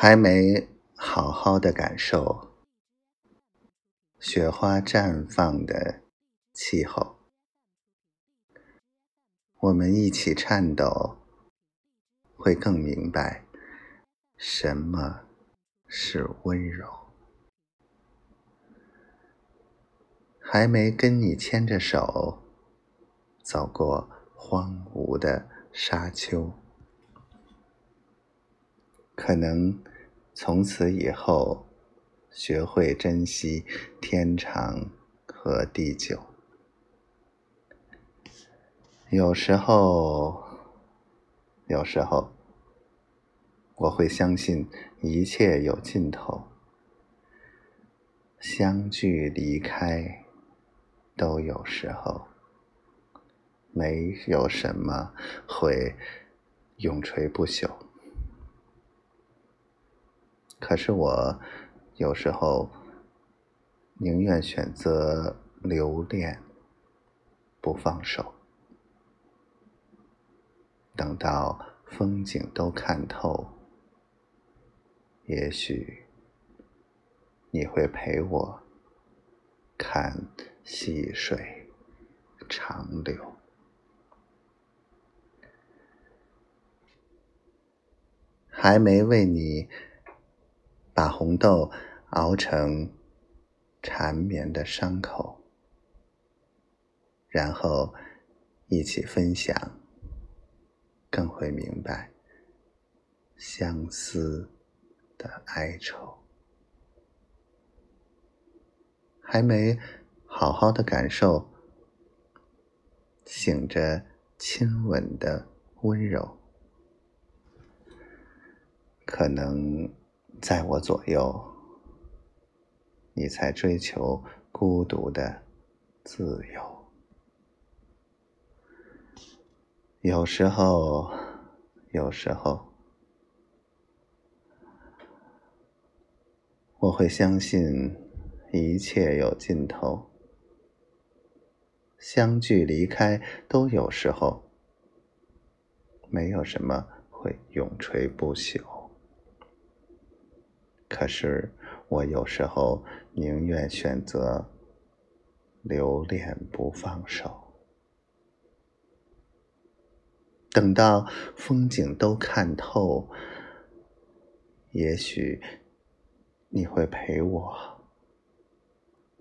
还没好好的感受雪花绽放的气候，我们一起颤抖，会更明白什么是温柔。还没跟你牵着手走过荒芜的沙丘。可能从此以后，学会珍惜天长和地久。有时候，有时候，我会相信一切有尽头，相聚离开都有时候，没有什么会永垂不朽。可是我有时候宁愿选择留恋，不放手，等到风景都看透，也许你会陪我看细水长流，还没为你。红豆熬成缠绵的伤口，然后一起分享，更会明白相思的哀愁。还没好好的感受醒着亲吻的温柔，可能。在我左右，你才追求孤独的自由。有时候，有时候，我会相信一切有尽头，相聚离开都有时候，没有什么会永垂不朽。可是，我有时候宁愿选择留恋不放手，等到风景都看透，也许你会陪我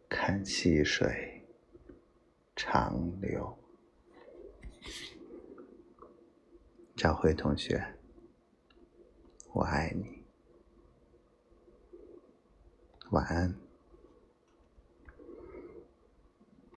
看细水长流。赵辉同学，我爱你。晚安。